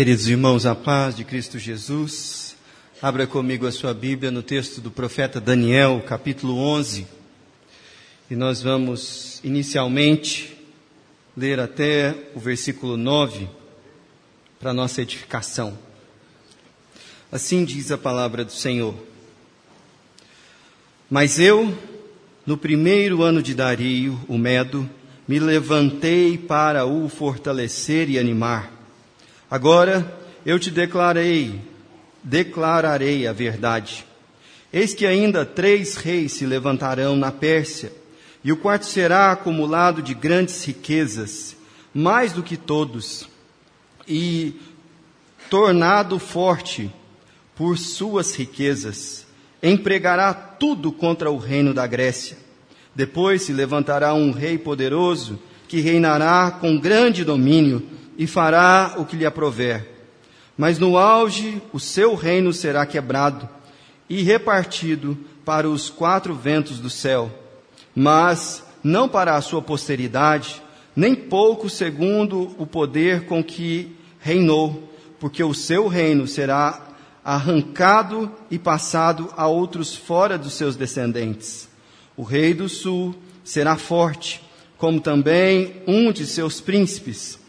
Queridos irmãos, a paz de Cristo Jesus. Abra comigo a sua Bíblia no texto do profeta Daniel, capítulo 11. E nós vamos inicialmente ler até o versículo 9 para nossa edificação. Assim diz a palavra do Senhor. Mas eu, no primeiro ano de Dario, o Medo, me levantei para o fortalecer e animar Agora eu te declarei, declararei a verdade. Eis que ainda três reis se levantarão na Pérsia, e o quarto será acumulado de grandes riquezas, mais do que todos, e tornado forte por suas riquezas, empregará tudo contra o reino da Grécia. Depois se levantará um rei poderoso, que reinará com grande domínio, e fará o que lhe aprover. Mas no auge o seu reino será quebrado e repartido para os quatro ventos do céu, mas não para a sua posteridade, nem pouco segundo o poder com que reinou, porque o seu reino será arrancado e passado a outros fora dos seus descendentes. O rei do sul será forte, como também um de seus príncipes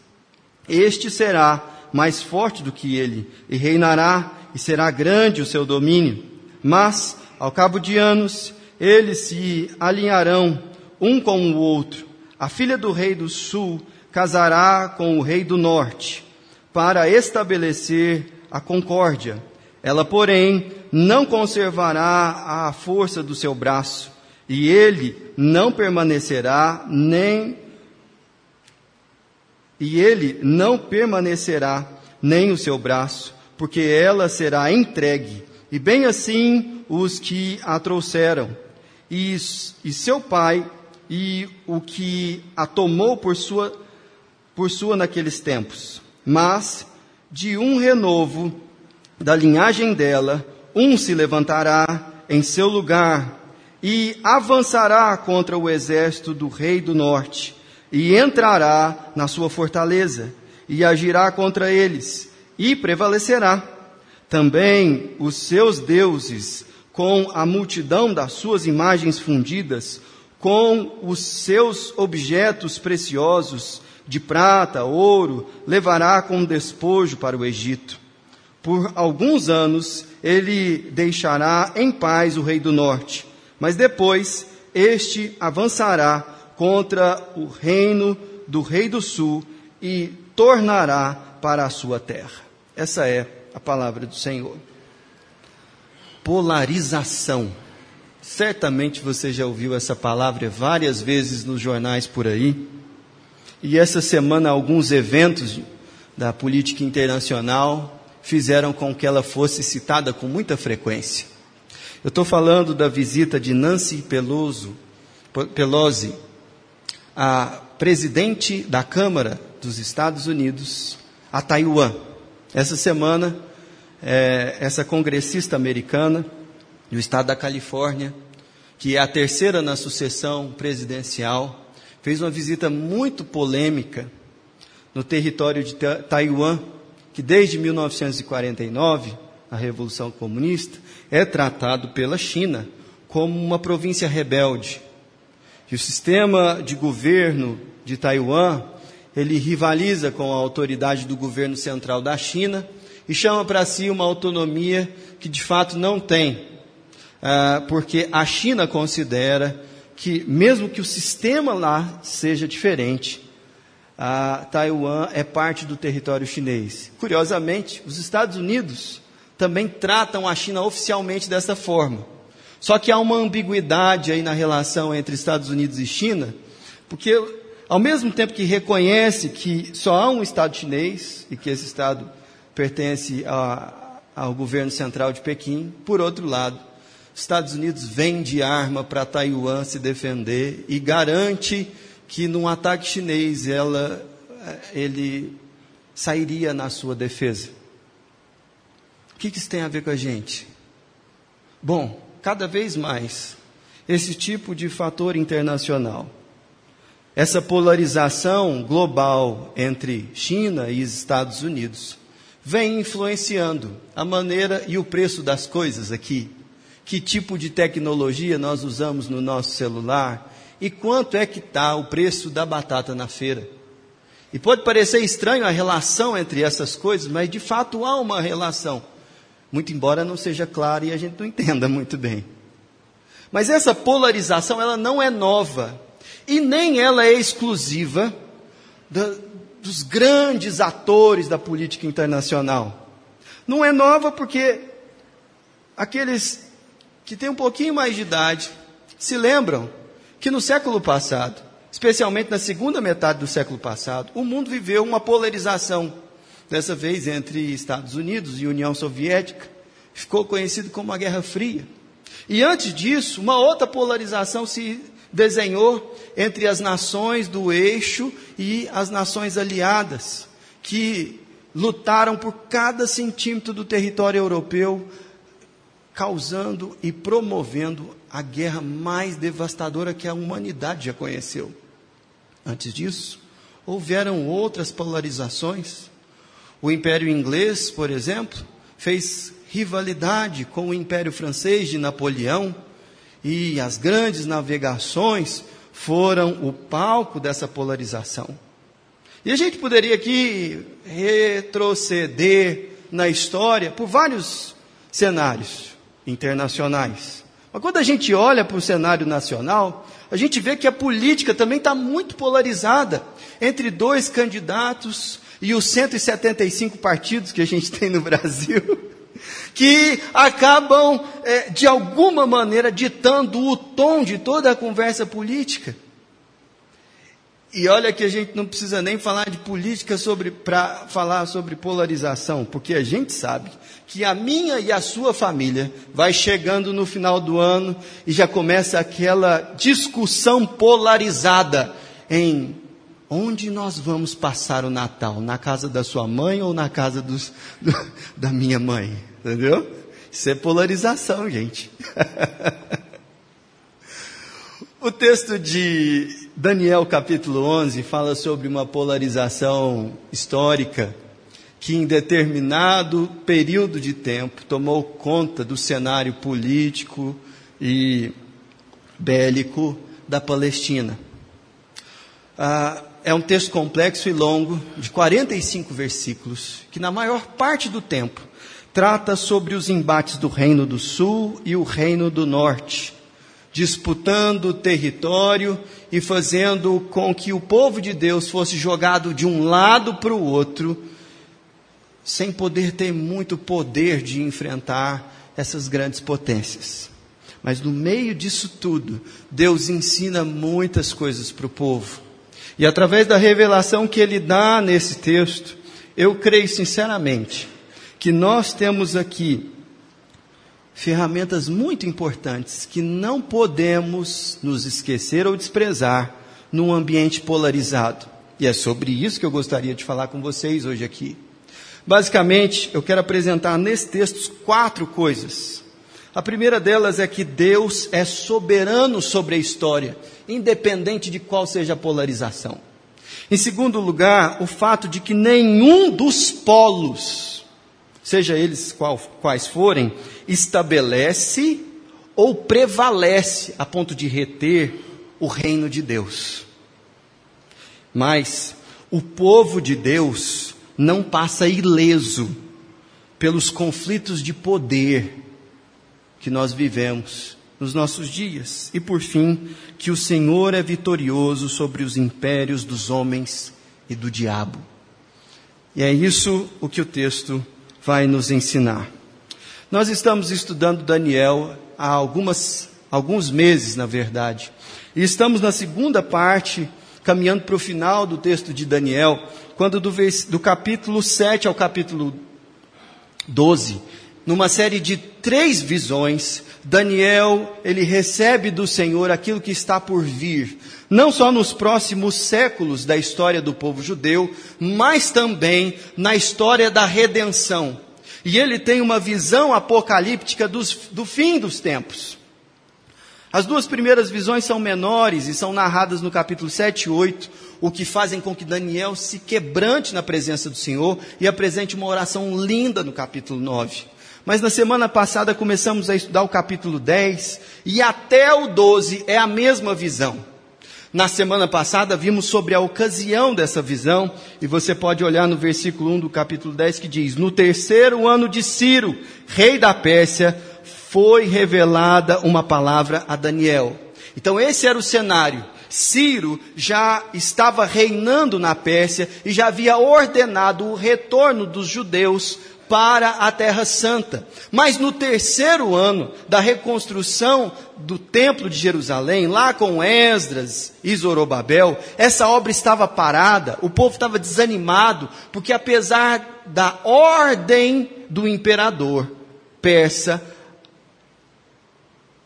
este será mais forte do que ele, e reinará, e será grande o seu domínio. Mas, ao cabo de anos, eles se alinharão um com o outro. A filha do rei do sul casará com o rei do norte, para estabelecer a concórdia. Ela, porém, não conservará a força do seu braço, e ele não permanecerá nem e ele não permanecerá nem o seu braço, porque ela será entregue, e bem assim os que a trouxeram, e, e seu pai, e o que a tomou por sua, por sua naqueles tempos. Mas de um renovo da linhagem dela, um se levantará em seu lugar e avançará contra o exército do rei do norte e entrará na sua fortaleza, e agirá contra eles, e prevalecerá. Também os seus deuses, com a multidão das suas imagens fundidas, com os seus objetos preciosos, de prata, ouro, levará com despojo para o Egito. Por alguns anos ele deixará em paz o rei do norte, mas depois este avançará contra o reino do rei do sul e tornará para a sua terra. Essa é a palavra do Senhor. Polarização. Certamente você já ouviu essa palavra várias vezes nos jornais por aí. E essa semana alguns eventos da política internacional fizeram com que ela fosse citada com muita frequência. Eu estou falando da visita de Nancy Pelosi a presidente da Câmara dos Estados Unidos a Taiwan. Essa semana, é, essa congressista americana do estado da Califórnia, que é a terceira na sucessão presidencial, fez uma visita muito polêmica no território de Taiwan, que desde 1949, a Revolução Comunista, é tratado pela China como uma província rebelde, que o sistema de governo de Taiwan ele rivaliza com a autoridade do governo central da China e chama para si uma autonomia que de fato não tem, ah, porque a China considera que, mesmo que o sistema lá seja diferente, a Taiwan é parte do território chinês. Curiosamente, os Estados Unidos também tratam a China oficialmente dessa forma. Só que há uma ambiguidade aí na relação entre Estados Unidos e China, porque ao mesmo tempo que reconhece que só há um Estado chinês e que esse Estado pertence a, ao governo central de Pequim, por outro lado, Estados Unidos vende arma para Taiwan se defender e garante que num ataque chinês ela, ele sairia na sua defesa. O que isso tem a ver com a gente? Bom, cada vez mais esse tipo de fator internacional. Essa polarização global entre China e Estados Unidos vem influenciando a maneira e o preço das coisas aqui. Que tipo de tecnologia nós usamos no nosso celular e quanto é que está o preço da batata na feira. E pode parecer estranho a relação entre essas coisas, mas de fato há uma relação. Muito embora não seja clara e a gente não entenda muito bem. Mas essa polarização ela não é nova e nem ela é exclusiva da, dos grandes atores da política internacional. Não é nova porque aqueles que têm um pouquinho mais de idade se lembram que no século passado, especialmente na segunda metade do século passado, o mundo viveu uma polarização, dessa vez entre Estados Unidos e União Soviética, ficou conhecido como a Guerra Fria. E antes disso, uma outra polarização se desenhou entre as nações do eixo e as nações aliadas, que lutaram por cada centímetro do território europeu, causando e promovendo a guerra mais devastadora que a humanidade já conheceu. Antes disso, houveram outras polarizações. O Império Inglês, por exemplo, fez rivalidade com o Império Francês de Napoleão, e as grandes navegações foram o palco dessa polarização. E a gente poderia aqui retroceder na história por vários cenários internacionais. Mas quando a gente olha para o cenário nacional, a gente vê que a política também está muito polarizada entre dois candidatos e os 175 partidos que a gente tem no Brasil que acabam, é, de alguma maneira, ditando o tom de toda a conversa política. E olha que a gente não precisa nem falar de política para falar sobre polarização, porque a gente sabe que a minha e a sua família vai chegando no final do ano e já começa aquela discussão polarizada em onde nós vamos passar o Natal, na casa da sua mãe ou na casa dos, do, da minha mãe. Entendeu? Isso é polarização, gente. o texto de Daniel, capítulo 11, fala sobre uma polarização histórica que, em determinado período de tempo, tomou conta do cenário político e bélico da Palestina. Ah, é um texto complexo e longo, de 45 versículos, que, na maior parte do tempo, trata sobre os embates do Reino do Sul e o Reino do Norte, disputando o território e fazendo com que o povo de Deus fosse jogado de um lado para o outro, sem poder ter muito poder de enfrentar essas grandes potências. Mas no meio disso tudo, Deus ensina muitas coisas para o povo. E através da revelação que ele dá nesse texto, eu creio sinceramente que nós temos aqui ferramentas muito importantes que não podemos nos esquecer ou desprezar num ambiente polarizado. E é sobre isso que eu gostaria de falar com vocês hoje aqui. Basicamente, eu quero apresentar nesse texto quatro coisas. A primeira delas é que Deus é soberano sobre a história, independente de qual seja a polarização. Em segundo lugar, o fato de que nenhum dos polos seja eles qual, quais forem, estabelece ou prevalece a ponto de reter o reino de Deus. Mas o povo de Deus não passa ileso pelos conflitos de poder que nós vivemos nos nossos dias. E por fim, que o Senhor é vitorioso sobre os impérios dos homens e do diabo. E é isso o que o texto vai nos ensinar. Nós estamos estudando Daniel há algumas, alguns meses, na verdade, e estamos na segunda parte, caminhando para o final do texto de Daniel, quando do, do capítulo 7 ao capítulo 12, numa série de três visões, Daniel, ele recebe do Senhor aquilo que está por vir, não só nos próximos séculos da história do povo judeu, mas também na história da redenção. E ele tem uma visão apocalíptica dos, do fim dos tempos. As duas primeiras visões são menores e são narradas no capítulo 7 e 8, o que fazem com que Daniel se quebrante na presença do Senhor e apresente uma oração linda no capítulo 9. Mas na semana passada começamos a estudar o capítulo 10 e até o 12 é a mesma visão. Na semana passada vimos sobre a ocasião dessa visão, e você pode olhar no versículo 1 do capítulo 10 que diz: No terceiro ano de Ciro, rei da Pérsia, foi revelada uma palavra a Daniel. Então esse era o cenário. Ciro já estava reinando na Pérsia e já havia ordenado o retorno dos judeus para a Terra Santa. Mas no terceiro ano da reconstrução do Templo de Jerusalém, lá com Esdras e Zorobabel, essa obra estava parada, o povo estava desanimado, porque apesar da ordem do imperador persa,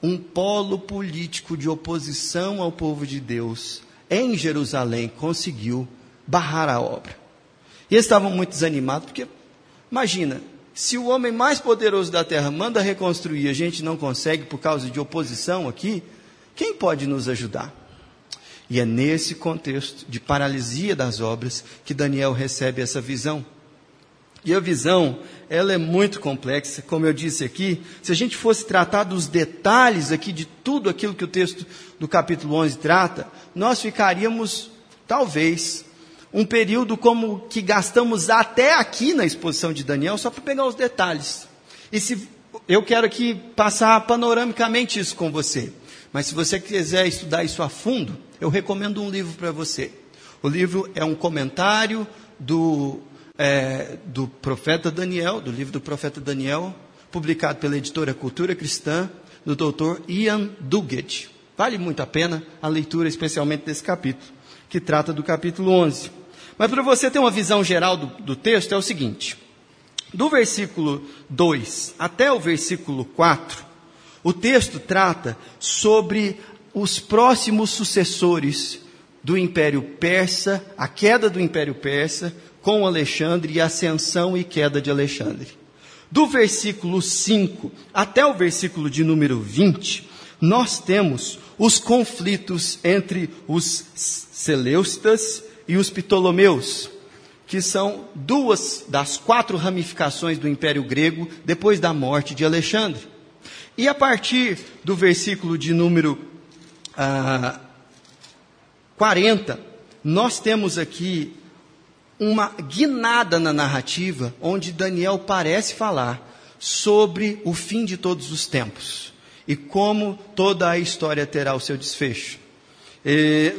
um polo político de oposição ao povo de Deus em Jerusalém conseguiu barrar a obra. E eles estavam muito desanimados, porque Imagina, se o homem mais poderoso da terra manda reconstruir, a gente não consegue por causa de oposição aqui, quem pode nos ajudar? E é nesse contexto de paralisia das obras que Daniel recebe essa visão. E a visão, ela é muito complexa, como eu disse aqui. Se a gente fosse tratar dos detalhes aqui de tudo aquilo que o texto do capítulo 11 trata, nós ficaríamos, talvez, um período como que gastamos até aqui na exposição de Daniel, só para pegar os detalhes. E se eu quero aqui passar panoramicamente isso com você. Mas se você quiser estudar isso a fundo, eu recomendo um livro para você. O livro é um comentário do, é, do profeta Daniel, do livro do profeta Daniel, publicado pela editora Cultura Cristã, do doutor Ian Duguid. Vale muito a pena a leitura, especialmente desse capítulo, que trata do capítulo 11. Mas para você ter uma visão geral do, do texto, é o seguinte: do versículo 2 até o versículo 4, o texto trata sobre os próximos sucessores do Império Persa, a queda do Império Persa, com Alexandre e a ascensão e queda de Alexandre. Do versículo 5 até o versículo de número 20, nós temos os conflitos entre os Seleucidas e os Ptolomeus, que são duas das quatro ramificações do Império Grego depois da morte de Alexandre. E a partir do versículo de número ah, 40, nós temos aqui uma guinada na narrativa, onde Daniel parece falar sobre o fim de todos os tempos e como toda a história terá o seu desfecho.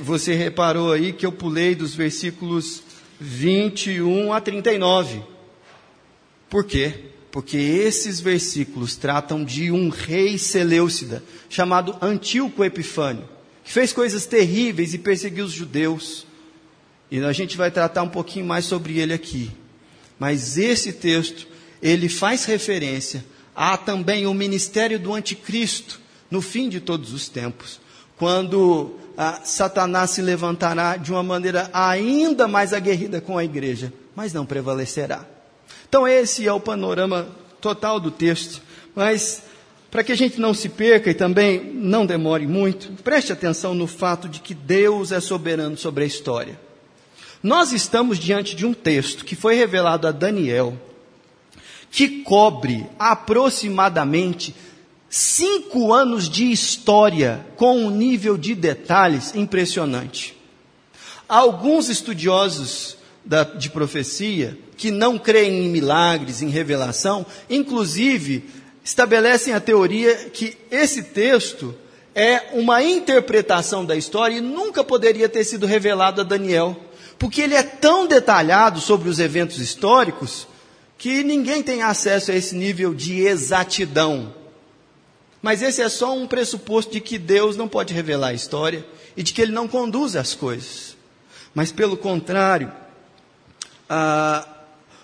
Você reparou aí que eu pulei dos versículos 21 a 39. Por quê? Porque esses versículos tratam de um rei Seleucida, chamado Antíoco Epifânio, que fez coisas terríveis e perseguiu os judeus. E a gente vai tratar um pouquinho mais sobre ele aqui. Mas esse texto, ele faz referência a também o ministério do anticristo no fim de todos os tempos, quando ah, Satanás se levantará de uma maneira ainda mais aguerrida com a igreja, mas não prevalecerá. Então, esse é o panorama total do texto, mas para que a gente não se perca e também não demore muito, preste atenção no fato de que Deus é soberano sobre a história. Nós estamos diante de um texto que foi revelado a Daniel, que cobre aproximadamente cinco anos de história com um nível de detalhes impressionante. Alguns estudiosos da, de profecia, que não creem em milagres, em revelação, inclusive estabelecem a teoria que esse texto é uma interpretação da história e nunca poderia ter sido revelado a Daniel, porque ele é tão detalhado sobre os eventos históricos que ninguém tem acesso a esse nível de exatidão. Mas esse é só um pressuposto de que Deus não pode revelar a história e de que Ele não conduz as coisas. Mas pelo contrário, ah,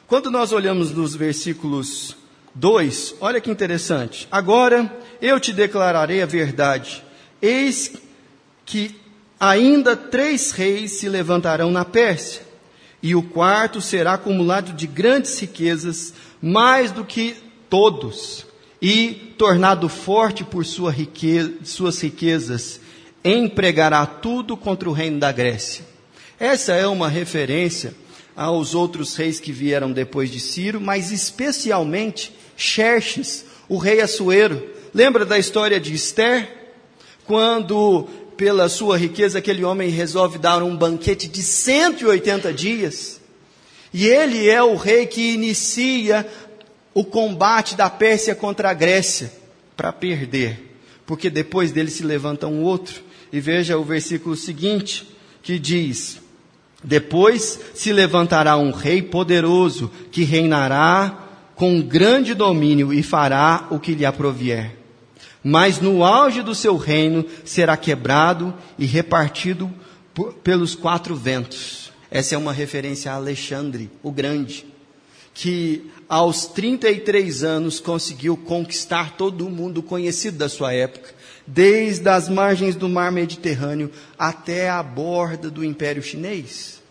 quando nós olhamos nos versículos 2, olha que interessante. Agora eu te declararei a verdade. Eis que ainda três reis se levantarão na Pérsia, e o quarto será acumulado de grandes riquezas, mais do que todos e, tornado forte por sua riqueza, suas riquezas, empregará tudo contra o reino da Grécia. Essa é uma referência aos outros reis que vieram depois de Ciro, mas especialmente Xerxes, o rei Assuero. Lembra da história de Esther? Quando, pela sua riqueza, aquele homem resolve dar um banquete de 180 dias. E ele é o rei que inicia o combate da Pérsia contra a Grécia para perder, porque depois dele se levanta um outro. E veja o versículo seguinte, que diz: Depois se levantará um rei poderoso que reinará com grande domínio e fará o que lhe aprovier. Mas no auge do seu reino será quebrado e repartido por, pelos quatro ventos essa é uma referência a Alexandre, o Grande, que aos 33 anos conseguiu conquistar todo o mundo conhecido da sua época, desde as margens do mar Mediterrâneo até a borda do Império Chinês.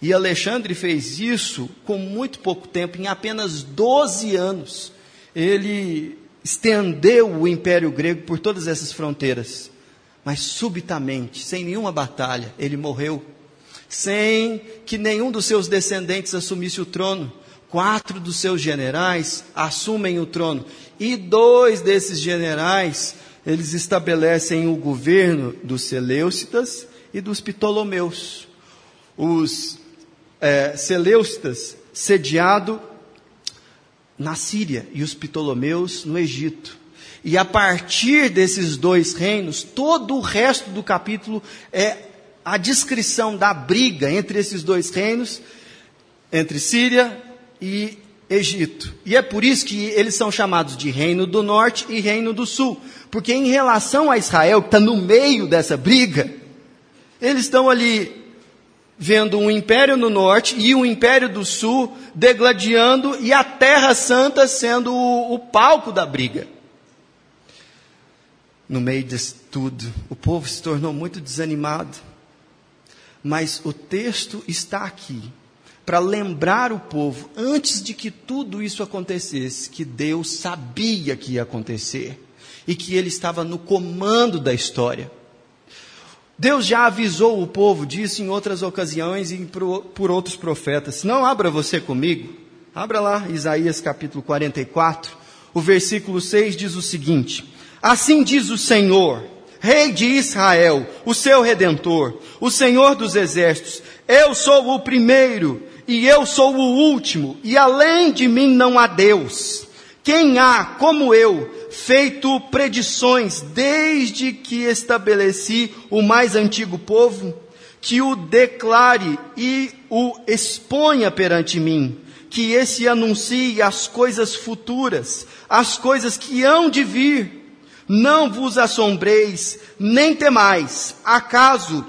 E Alexandre fez isso com muito pouco tempo, em apenas 12 anos. Ele estendeu o Império Grego por todas essas fronteiras. Mas subitamente, sem nenhuma batalha, ele morreu sem que nenhum dos seus descendentes assumisse o trono. Quatro dos seus generais assumem o trono. E dois desses generais, eles estabelecem o governo dos Seleucitas e dos Ptolomeus. Os é, Seleucitas sediado na Síria e os Ptolomeus no Egito. E a partir desses dois reinos, todo o resto do capítulo é a descrição da briga entre esses dois reinos, entre Síria e Egito. E é por isso que eles são chamados de Reino do Norte e Reino do Sul. Porque em relação a Israel, que está no meio dessa briga, eles estão ali vendo um império no norte e um império do sul degladiando e a Terra Santa sendo o, o palco da briga. No meio disso tudo, o povo se tornou muito desanimado mas o texto está aqui para lembrar o povo, antes de que tudo isso acontecesse, que Deus sabia que ia acontecer e que Ele estava no comando da história. Deus já avisou o povo disso em outras ocasiões e por outros profetas. Não abra você comigo. Abra lá Isaías capítulo 44. O versículo 6 diz o seguinte: Assim diz o Senhor, Rei de Israel, o seu redentor, o Senhor dos exércitos. Eu sou o primeiro e eu sou o último, e além de mim não há Deus. Quem há, como eu, feito predições desde que estabeleci o mais antigo povo, que o declare e o exponha perante mim, que esse anuncie as coisas futuras, as coisas que hão de vir não vos assombreis, nem temais. Acaso,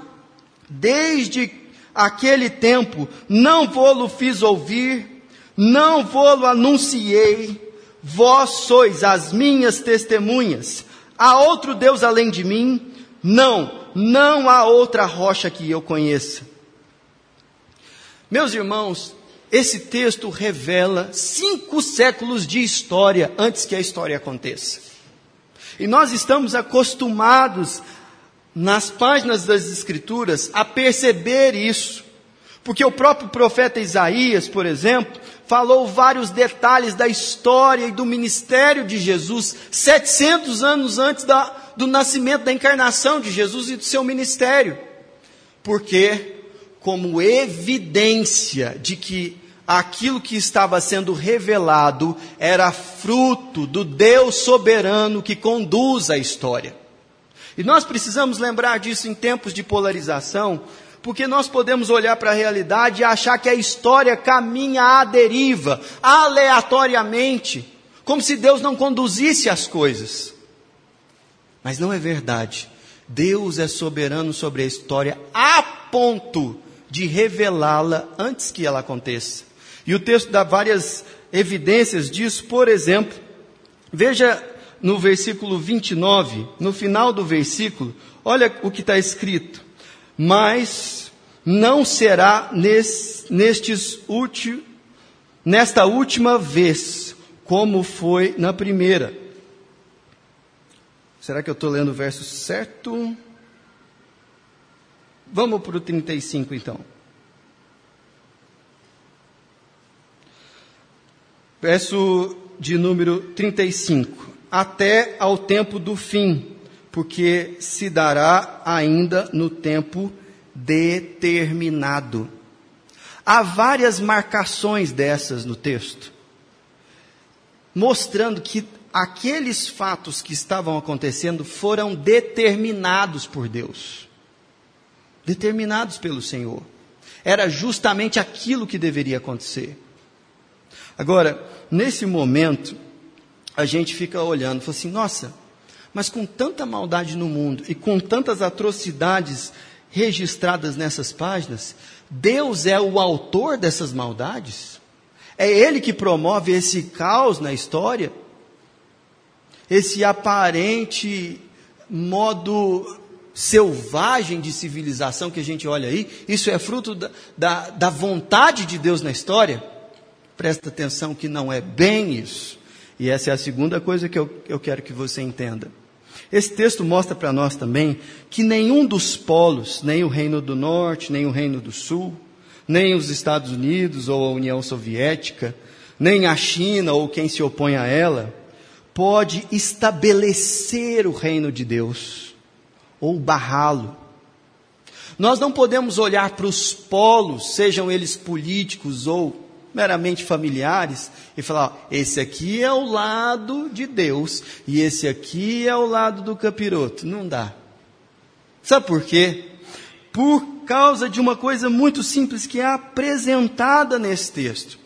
desde aquele tempo, não vou-lo fiz ouvir, não vou-lo anunciei, vós sois as minhas testemunhas. Há outro Deus além de mim? Não, não há outra rocha que eu conheça. Meus irmãos, esse texto revela cinco séculos de história antes que a história aconteça. E nós estamos acostumados, nas páginas das Escrituras, a perceber isso. Porque o próprio profeta Isaías, por exemplo, falou vários detalhes da história e do ministério de Jesus, 700 anos antes da, do nascimento, da encarnação de Jesus e do seu ministério. Porque, como evidência de que aquilo que estava sendo revelado era fruto do Deus soberano que conduz a história. E nós precisamos lembrar disso em tempos de polarização, porque nós podemos olhar para a realidade e achar que a história caminha à deriva, aleatoriamente, como se Deus não conduzisse as coisas. Mas não é verdade. Deus é soberano sobre a história a ponto de revelá-la antes que ela aconteça. E o texto dá várias evidências disso, por exemplo, veja no versículo 29, no final do versículo, olha o que está escrito. Mas não será nestes últimos, nesta última vez, como foi na primeira. Será que eu estou lendo o verso certo? Vamos para o 35 então. Verso de número 35. Até ao tempo do fim, porque se dará ainda no tempo determinado. Há várias marcações dessas no texto, mostrando que aqueles fatos que estavam acontecendo foram determinados por Deus, determinados pelo Senhor. Era justamente aquilo que deveria acontecer. Agora, nesse momento, a gente fica olhando e fala assim: nossa, mas com tanta maldade no mundo e com tantas atrocidades registradas nessas páginas, Deus é o autor dessas maldades? É Ele que promove esse caos na história? Esse aparente modo selvagem de civilização que a gente olha aí, isso é fruto da, da, da vontade de Deus na história? Presta atenção que não é bem isso. E essa é a segunda coisa que eu, eu quero que você entenda. Esse texto mostra para nós também que nenhum dos polos, nem o Reino do Norte, nem o Reino do Sul, nem os Estados Unidos ou a União Soviética, nem a China ou quem se opõe a ela, pode estabelecer o reino de Deus ou barrá-lo. Nós não podemos olhar para os polos, sejam eles políticos ou meramente familiares e falar: ó, esse aqui é o lado de Deus e esse aqui é o lado do capiroto. Não dá. Sabe por quê? Por causa de uma coisa muito simples que é apresentada nesse texto.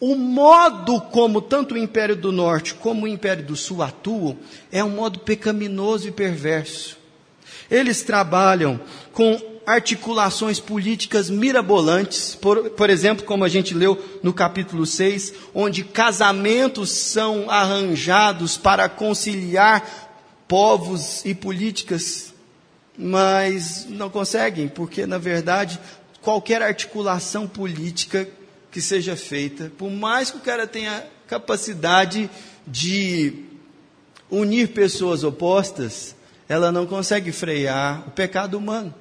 O modo como tanto o Império do Norte como o Império do Sul atuam é um modo pecaminoso e perverso. Eles trabalham com articulações políticas mirabolantes, por, por exemplo, como a gente leu no capítulo 6, onde casamentos são arranjados para conciliar povos e políticas, mas não conseguem, porque na verdade qualquer articulação política que seja feita, por mais que o cara tenha capacidade de unir pessoas opostas, ela não consegue frear o pecado humano.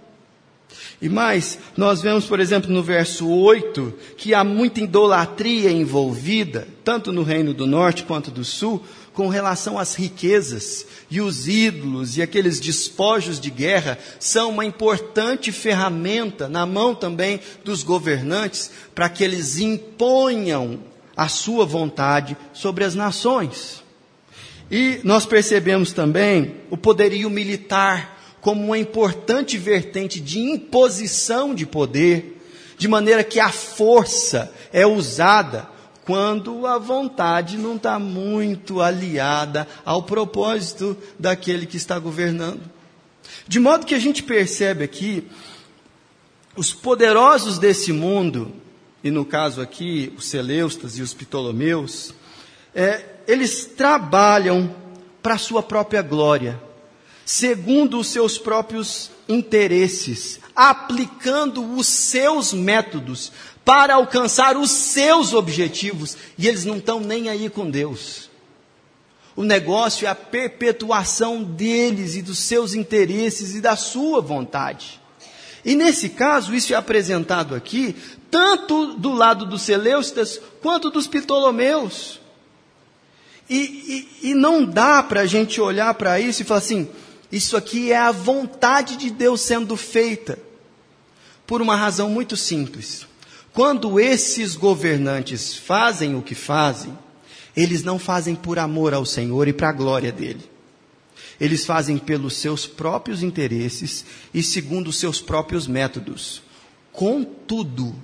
E mais, nós vemos, por exemplo, no verso 8, que há muita idolatria envolvida, tanto no reino do norte quanto do sul, com relação às riquezas. E os ídolos e aqueles despojos de guerra são uma importante ferramenta na mão também dos governantes para que eles imponham a sua vontade sobre as nações. E nós percebemos também o poderio militar como uma importante vertente de imposição de poder, de maneira que a força é usada quando a vontade não está muito aliada ao propósito daquele que está governando. De modo que a gente percebe aqui, os poderosos desse mundo, e no caso aqui, os Seleustas e os Ptolomeus, é, eles trabalham para a sua própria glória segundo os seus próprios interesses, aplicando os seus métodos para alcançar os seus objetivos, e eles não estão nem aí com Deus. O negócio é a perpetuação deles e dos seus interesses e da sua vontade. E nesse caso, isso é apresentado aqui, tanto do lado dos Seleustas quanto dos Ptolomeus. E, e, e não dá para a gente olhar para isso e falar assim, isso aqui é a vontade de Deus sendo feita. Por uma razão muito simples. Quando esses governantes fazem o que fazem, eles não fazem por amor ao Senhor e para a glória dele. Eles fazem pelos seus próprios interesses e segundo os seus próprios métodos. Contudo,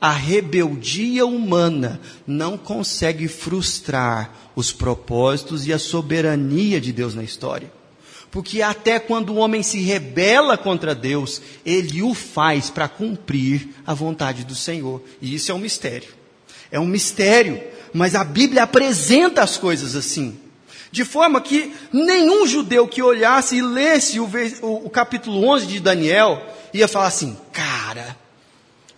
a rebeldia humana não consegue frustrar os propósitos e a soberania de Deus na história. Porque até quando o homem se rebela contra Deus, ele o faz para cumprir a vontade do Senhor. E isso é um mistério. É um mistério, mas a Bíblia apresenta as coisas assim. De forma que nenhum judeu que olhasse e lesse o, o, capítulo 11 de Daniel ia falar assim: cara,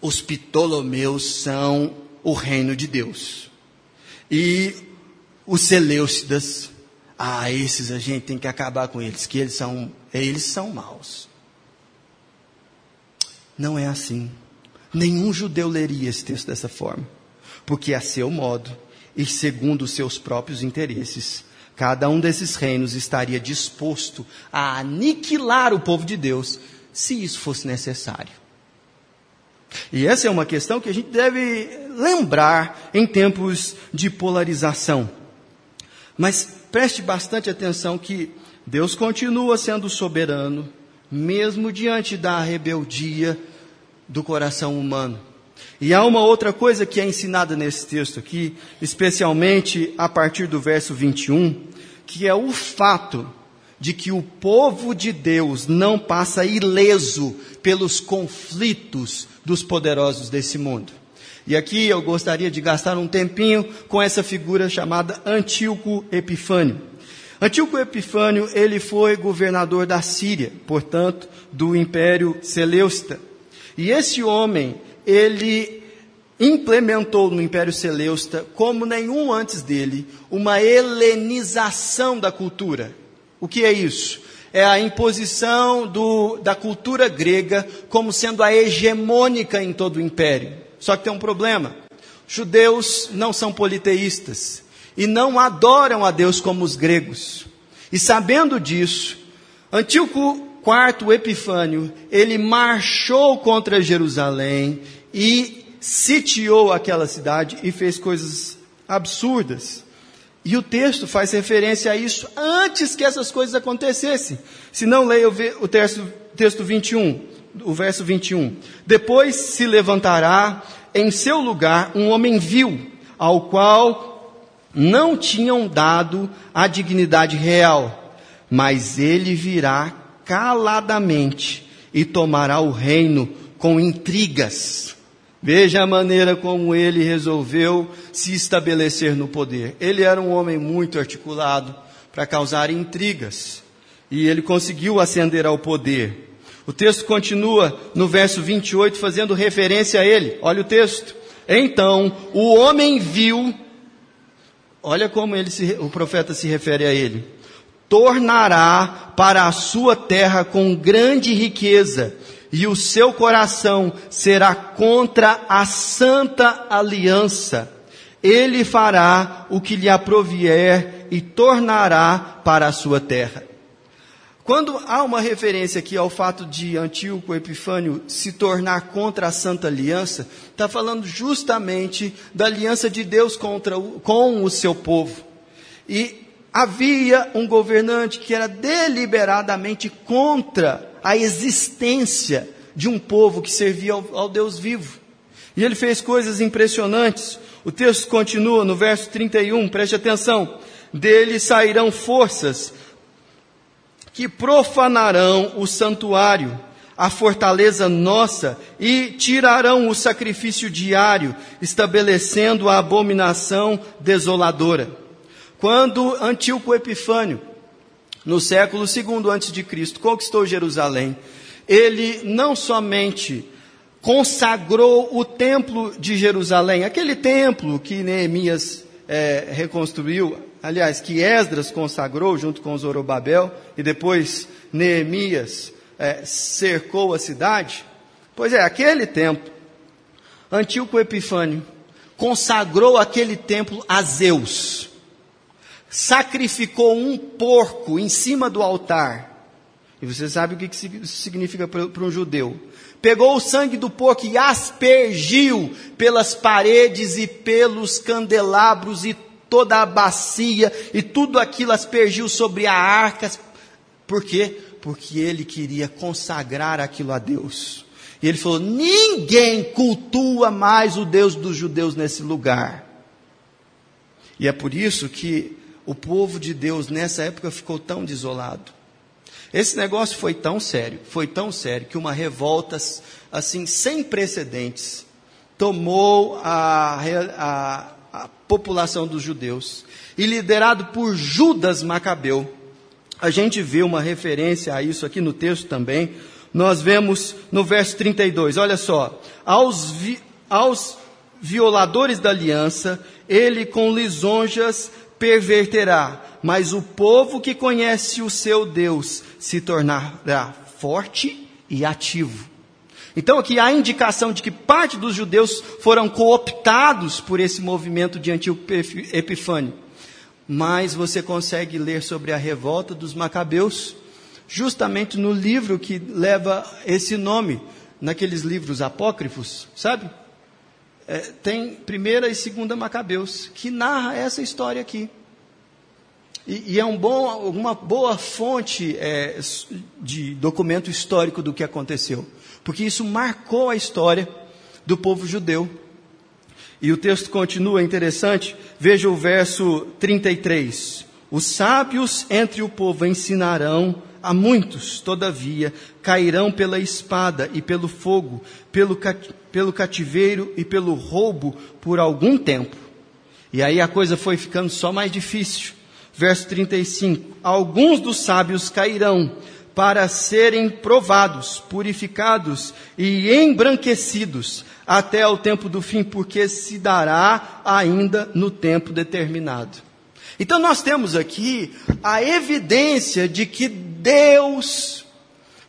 os Ptolomeus são o reino de Deus. E os Seleucidas, ah, esses a gente tem que acabar com eles, que eles são, eles são maus. Não é assim. Nenhum judeu leria esse texto dessa forma, porque a seu modo e segundo os seus próprios interesses, cada um desses reinos estaria disposto a aniquilar o povo de Deus, se isso fosse necessário. E essa é uma questão que a gente deve lembrar em tempos de polarização. Mas preste bastante atenção que Deus continua sendo soberano, mesmo diante da rebeldia do coração humano. E há uma outra coisa que é ensinada nesse texto aqui, especialmente a partir do verso 21, que é o fato de que o povo de Deus não passa ileso pelos conflitos dos poderosos desse mundo. E aqui eu gostaria de gastar um tempinho com essa figura chamada Antíoco Epifânio. Antíoco Epifânio, ele foi governador da Síria, portanto, do Império Seleucida. E esse homem, ele implementou no Império Seleucida, como nenhum antes dele, uma helenização da cultura. O que é isso? É a imposição do, da cultura grega como sendo a hegemônica em todo o império. Só que tem um problema: judeus não são politeístas e não adoram a Deus como os gregos. E sabendo disso, Antíoco quarto Epifânio, ele marchou contra Jerusalém e sitiou aquela cidade e fez coisas absurdas. E o texto faz referência a isso antes que essas coisas acontecessem. Se não leia o texto, texto 21, o verso 21. Depois se levantará em seu lugar um homem vil, ao qual não tinham dado a dignidade real, mas ele virá caladamente e tomará o reino com intrigas. Veja a maneira como ele resolveu se estabelecer no poder. Ele era um homem muito articulado para causar intrigas. E ele conseguiu ascender ao poder. O texto continua no verso 28 fazendo referência a ele. Olha o texto. Então, o homem viu, olha como se, o profeta se refere a ele tornará para a sua terra com grande riqueza, e o seu coração será contra a santa aliança. Ele fará o que lhe aprovier e tornará para a sua terra. Quando há uma referência aqui ao fato de Antíoco Epifânio se tornar contra a Santa Aliança, está falando justamente da aliança de Deus contra o, com o seu povo. E havia um governante que era deliberadamente contra a existência de um povo que servia ao, ao, Deus vivo. E ele fez coisas impressionantes. O texto continua no verso 31, preste atenção. Dele sairão forças que profanarão o santuário, a fortaleza nossa, e tirarão o sacrifício diário, estabelecendo a abominação desoladora. Quando Antíoco Epifânio, no século II Cristo, conquistou Jerusalém, ele não somente consagrou o templo de Jerusalém, aquele templo que Neemias é, reconstruiu, aliás, que Esdras consagrou junto com Zorobabel, e depois Neemias é, cercou a cidade. Pois é, aquele templo, Antíoco Epifânio consagrou aquele templo a Zeus sacrificou um porco em cima do altar. E você sabe o que isso significa para um judeu. Pegou o sangue do porco e aspergiu pelas paredes e pelos candelabros e toda a bacia e tudo aquilo aspergiu sobre a arca. Por quê? Porque ele queria consagrar aquilo a Deus. E ele falou: ninguém cultua mais o Deus dos judeus nesse lugar. E é por isso que o povo de Deus nessa época ficou tão desolado. Esse negócio foi tão sério, foi tão sério, que uma revolta, assim, sem precedentes, tomou a, a, a população dos judeus. E liderado por Judas Macabeu, a gente vê uma referência a isso aqui no texto também. Nós vemos no verso 32, olha só. Aos, vi, aos violadores da aliança, ele com lisonjas perverterá, mas o povo que conhece o seu Deus se tornará forte e ativo. Então aqui há indicação de que parte dos judeus foram cooptados por esse movimento de Antíoco Epifânio. Mas você consegue ler sobre a revolta dos macabeus justamente no livro que leva esse nome, naqueles livros apócrifos, sabe? É, tem primeira e segunda Macabeus, que narra essa história aqui. E, e é um bom, uma boa fonte é, de documento histórico do que aconteceu, porque isso marcou a história do povo judeu. E o texto continua interessante, veja o verso 33. Os sábios entre o povo ensinarão a muitos, todavia, cairão pela espada e pelo fogo, pelo, pelo cativeiro e pelo roubo por algum tempo. E aí a coisa foi ficando só mais difícil. Verso 35: Alguns dos sábios cairão para serem provados, purificados e embranquecidos até o tempo do fim, porque se dará ainda no tempo determinado. Então nós temos aqui a evidência de que Deus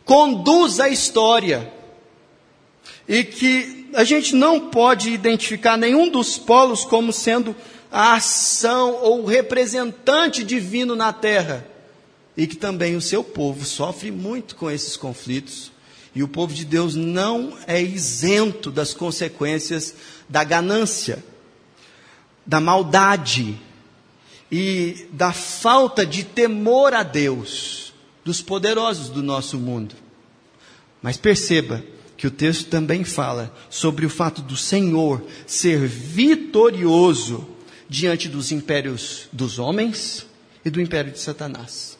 conduz a história e que a gente não pode identificar nenhum dos polos como sendo a ação ou representante divino na terra. E que também o seu povo sofre muito com esses conflitos. E o povo de Deus não é isento das consequências da ganância, da maldade e da falta de temor a Deus dos poderosos do nosso mundo. Mas perceba que o texto também fala sobre o fato do Senhor ser vitorioso diante dos impérios dos homens e do império de Satanás.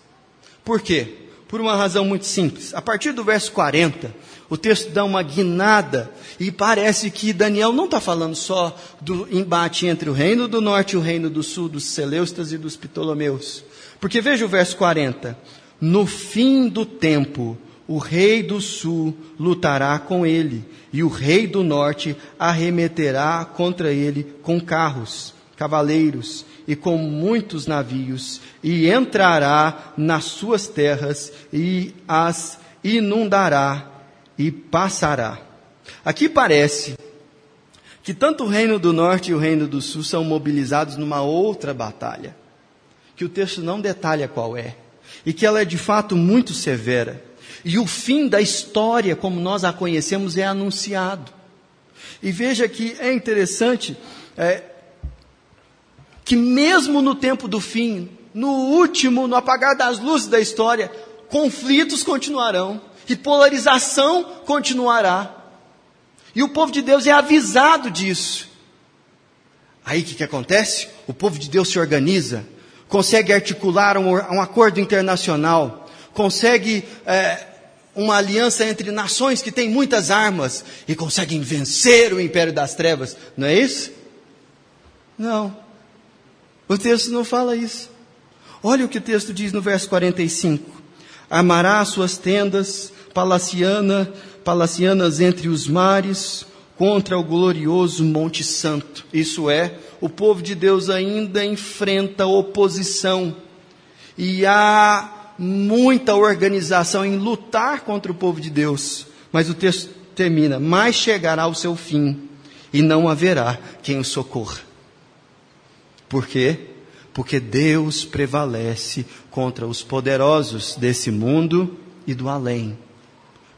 Por quê? Por uma razão muito simples. A partir do verso 40, o texto dá uma guinada e parece que Daniel não está falando só do embate entre o reino do norte e o reino do sul, dos Seleustas e dos Ptolomeus. Porque veja o verso 40. No fim do tempo, o rei do sul lutará com ele, e o rei do norte arremeterá contra ele com carros cavaleiros e com muitos navios, e entrará nas suas terras e as inundará e passará. Aqui parece que tanto o reino do norte e o reino do sul são mobilizados numa outra batalha, que o texto não detalha qual é, e que ela é de fato muito severa. E o fim da história, como nós a conhecemos, é anunciado. E veja que é interessante, é, que mesmo no tempo do fim, no último, no apagar das luzes da história, conflitos continuarão e polarização continuará. E o povo de Deus é avisado disso. Aí o que, que acontece? O povo de Deus se organiza, consegue articular um, um acordo internacional, consegue é, uma aliança entre nações que têm muitas armas e conseguem vencer o império das trevas. Não é isso? Não. O texto não fala isso. Olha o que o texto diz no verso 45. Amará as suas tendas, palaciana, palacianas entre os mares, contra o glorioso Monte Santo. Isso é, o povo de Deus ainda enfrenta oposição. E há muita organização em lutar contra o povo de Deus. Mas o texto termina: Mas chegará o seu fim, e não haverá quem o socorra. Por quê? Porque Deus prevalece contra os poderosos desse mundo e do além.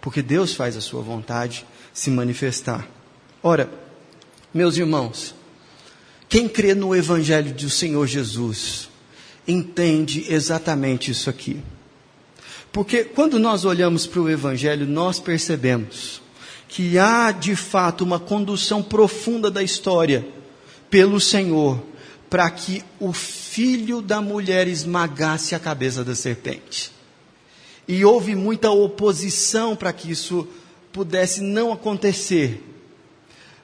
Porque Deus faz a sua vontade se manifestar. Ora, meus irmãos, quem crê no Evangelho do Senhor Jesus entende exatamente isso aqui. Porque quando nós olhamos para o Evangelho, nós percebemos que há de fato uma condução profunda da história pelo Senhor para que o filho da mulher esmagasse a cabeça da serpente. E houve muita oposição para que isso pudesse não acontecer.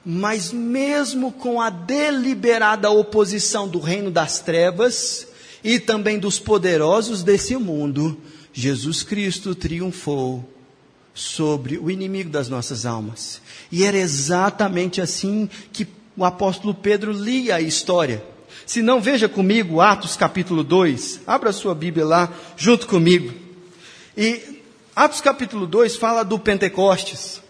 Mas mesmo com a deliberada oposição do reino das trevas e também dos poderosos desse mundo, Jesus Cristo triunfou sobre o inimigo das nossas almas. E era exatamente assim que o apóstolo Pedro lia a história Se não, veja comigo Atos capítulo 2. Abra sua Bíblia lá junto comigo. E Atos capítulo 2 fala do Pentecostes.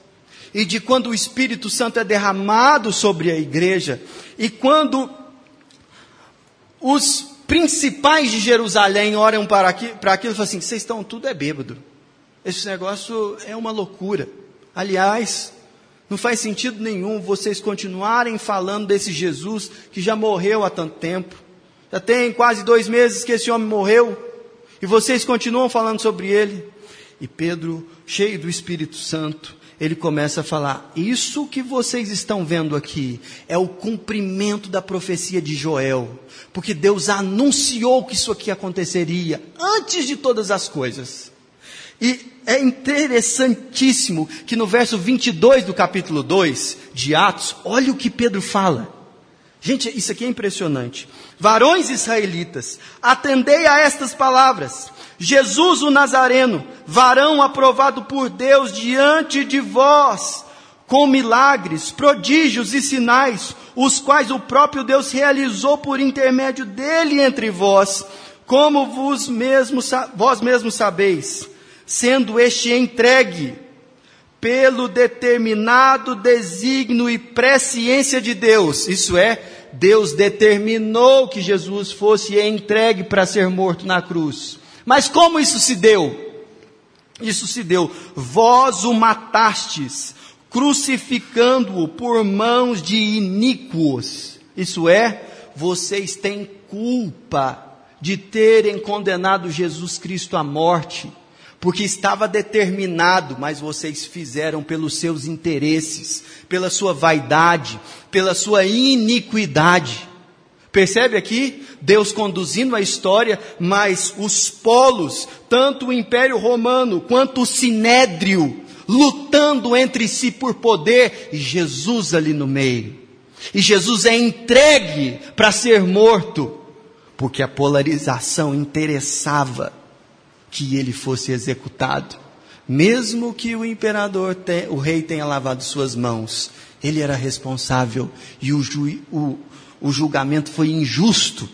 E de quando o Espírito Santo é derramado sobre a igreja. E quando os principais de Jerusalém olham para aquilo, para aquilo e falam assim: vocês estão tudo é bêbado. Esse negócio é uma loucura. Aliás, não faz sentido nenhum vocês continuarem falando desse Jesus que já morreu há tanto tempo. Já tem quase dois meses que esse homem morreu. E vocês continuam falando sobre ele. E Pedro, cheio do Espírito Santo, ele começa a falar: Isso que vocês estão vendo aqui é o cumprimento da profecia de Joel. Porque Deus anunciou que isso aqui aconteceria antes de todas as coisas. E é interessantíssimo que no verso 22 do capítulo 2 de Atos, olha o que Pedro fala. Gente, isso aqui é impressionante. Varões israelitas, atendei a estas palavras. Jesus o Nazareno, varão aprovado por Deus diante de vós, com milagres, prodígios e sinais, os quais o próprio Deus realizou por intermédio dele entre vós, como vos mesmos, vós mesmos sabeis sendo este entregue pelo determinado desígnio e presciência de Deus. Isso é, Deus determinou que Jesus fosse entregue para ser morto na cruz. Mas como isso se deu? Isso se deu. Vós o matastes, crucificando-o por mãos de iníquos. Isso é, vocês têm culpa de terem condenado Jesus Cristo à morte porque estava determinado, mas vocês fizeram pelos seus interesses, pela sua vaidade, pela sua iniquidade. Percebe aqui? Deus conduzindo a história, mas os polos, tanto o Império Romano quanto o Sinédrio, lutando entre si por poder, e Jesus ali no meio. E Jesus é entregue para ser morto, porque a polarização interessava que ele fosse executado. Mesmo que o imperador, o rei tenha lavado suas mãos, ele era responsável e o, ju, o, o julgamento foi injusto.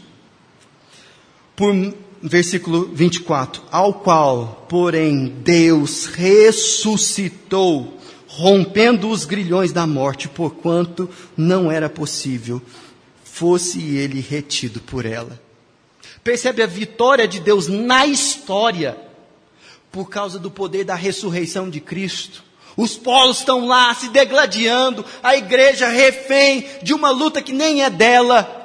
Por versículo 24: Ao qual, porém, Deus ressuscitou, rompendo os grilhões da morte, porquanto não era possível fosse ele retido por ela. Percebe a vitória de Deus na história por causa do poder da ressurreição de Cristo. Os polos estão lá se degladiando, a igreja refém de uma luta que nem é dela.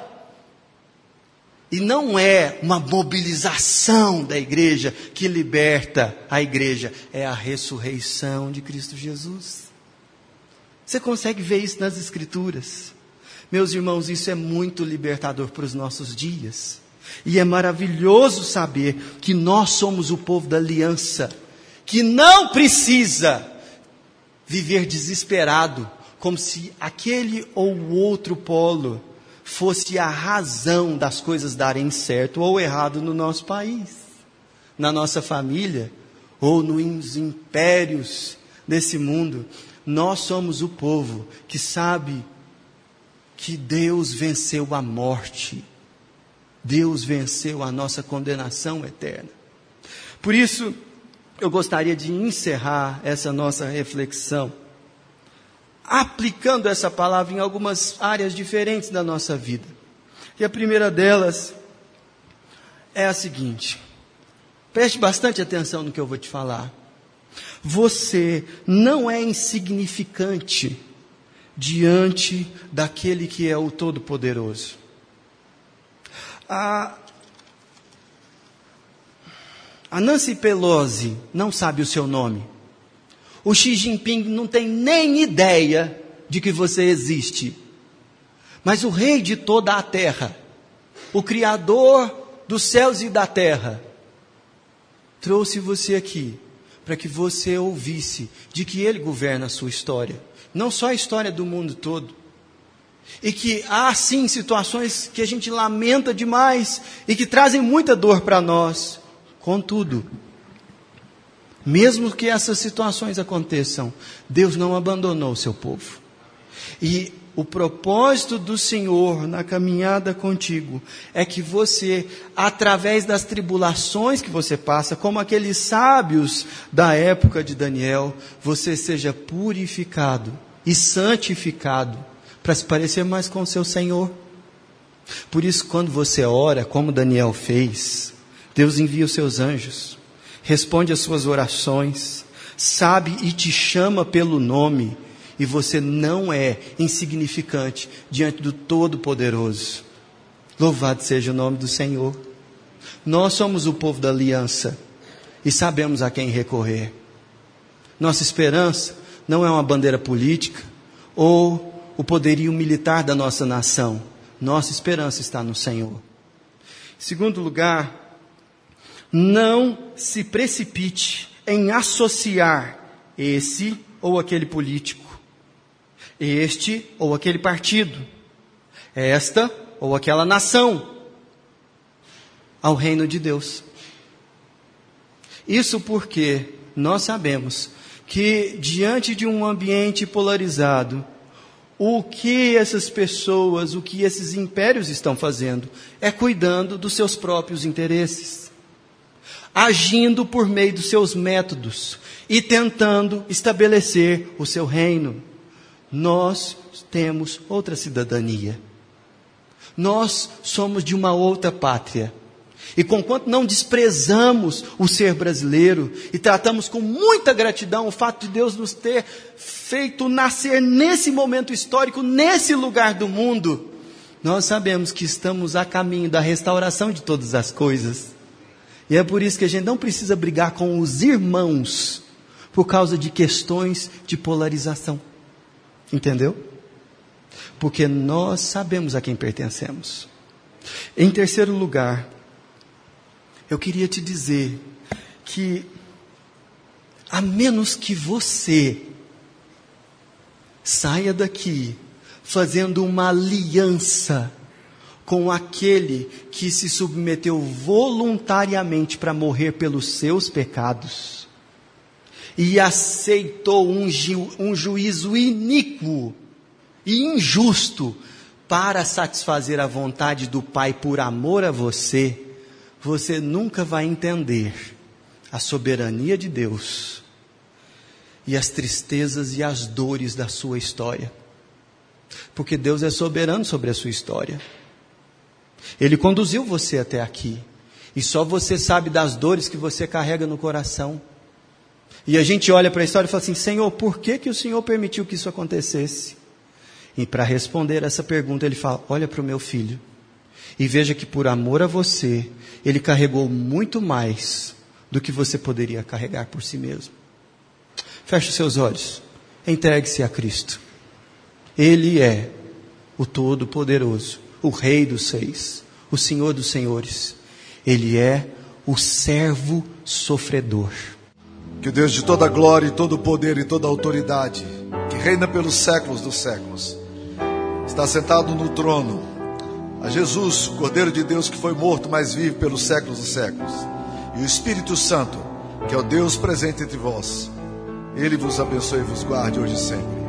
E não é uma mobilização da igreja que liberta a igreja, é a ressurreição de Cristo Jesus. Você consegue ver isso nas Escrituras. Meus irmãos, isso é muito libertador para os nossos dias. E é maravilhoso saber que nós somos o povo da aliança, que não precisa viver desesperado, como se aquele ou outro polo fosse a razão das coisas darem certo ou errado no nosso país, na nossa família ou nos impérios desse mundo. Nós somos o povo que sabe que Deus venceu a morte Deus venceu a nossa condenação eterna. Por isso, eu gostaria de encerrar essa nossa reflexão aplicando essa palavra em algumas áreas diferentes da nossa vida. E a primeira delas é a seguinte: preste bastante atenção no que eu vou te falar. Você não é insignificante diante daquele que é o Todo-Poderoso. A, a Nancy Pelosi não sabe o seu nome. O Xi Jinping não tem nem ideia de que você existe. Mas o rei de toda a terra, o criador dos céus e da terra, trouxe você aqui para que você ouvisse de que ele governa a sua história, não só a história do mundo todo. E que há sim situações que a gente lamenta demais e que trazem muita dor para nós. Contudo, mesmo que essas situações aconteçam, Deus não abandonou o seu povo. E o propósito do Senhor na caminhada contigo é que você, através das tribulações que você passa, como aqueles sábios da época de Daniel, você seja purificado e santificado para se parecer mais com o seu Senhor. Por isso, quando você ora, como Daniel fez, Deus envia os seus anjos, responde às suas orações, sabe e te chama pelo nome e você não é insignificante diante do Todo-Poderoso. Louvado seja o nome do Senhor. Nós somos o povo da aliança e sabemos a quem recorrer. Nossa esperança não é uma bandeira política ou o poderio militar da nossa nação. Nossa esperança está no Senhor. Segundo lugar, não se precipite em associar esse ou aquele político este ou aquele partido, esta ou aquela nação, ao reino de Deus. Isso porque nós sabemos que, diante de um ambiente polarizado, o que essas pessoas, o que esses impérios estão fazendo é cuidando dos seus próprios interesses, agindo por meio dos seus métodos e tentando estabelecer o seu reino nós temos outra cidadania. Nós somos de uma outra pátria. E conquanto não desprezamos o ser brasileiro e tratamos com muita gratidão o fato de Deus nos ter feito nascer nesse momento histórico, nesse lugar do mundo, nós sabemos que estamos a caminho da restauração de todas as coisas. E é por isso que a gente não precisa brigar com os irmãos por causa de questões de polarização. Entendeu? Porque nós sabemos a quem pertencemos. Em terceiro lugar, eu queria te dizer que, a menos que você saia daqui fazendo uma aliança com aquele que se submeteu voluntariamente para morrer pelos seus pecados, e aceitou um, ju, um juízo iníquo e injusto para satisfazer a vontade do Pai por amor a você, você nunca vai entender a soberania de Deus e as tristezas e as dores da sua história. Porque Deus é soberano sobre a sua história. Ele conduziu você até aqui. E só você sabe das dores que você carrega no coração. E a gente olha para a história e fala assim: Senhor, por que, que o Senhor permitiu que isso acontecesse? E para responder essa pergunta, ele fala: Olha para o meu filho e veja que por amor a você, ele carregou muito mais do que você poderia carregar por si mesmo. Feche os seus olhos, entregue-se a Cristo. Ele é o Todo-Poderoso, o Rei dos Seis, o Senhor dos Senhores. Ele é o servo sofredor. Que o Deus de toda glória, e todo poder e toda autoridade, que reina pelos séculos dos séculos, está sentado no trono, a Jesus, Cordeiro de Deus que foi morto, mas vive pelos séculos dos séculos, e o Espírito Santo, que é o Deus presente entre vós, ele vos abençoe e vos guarde hoje e sempre.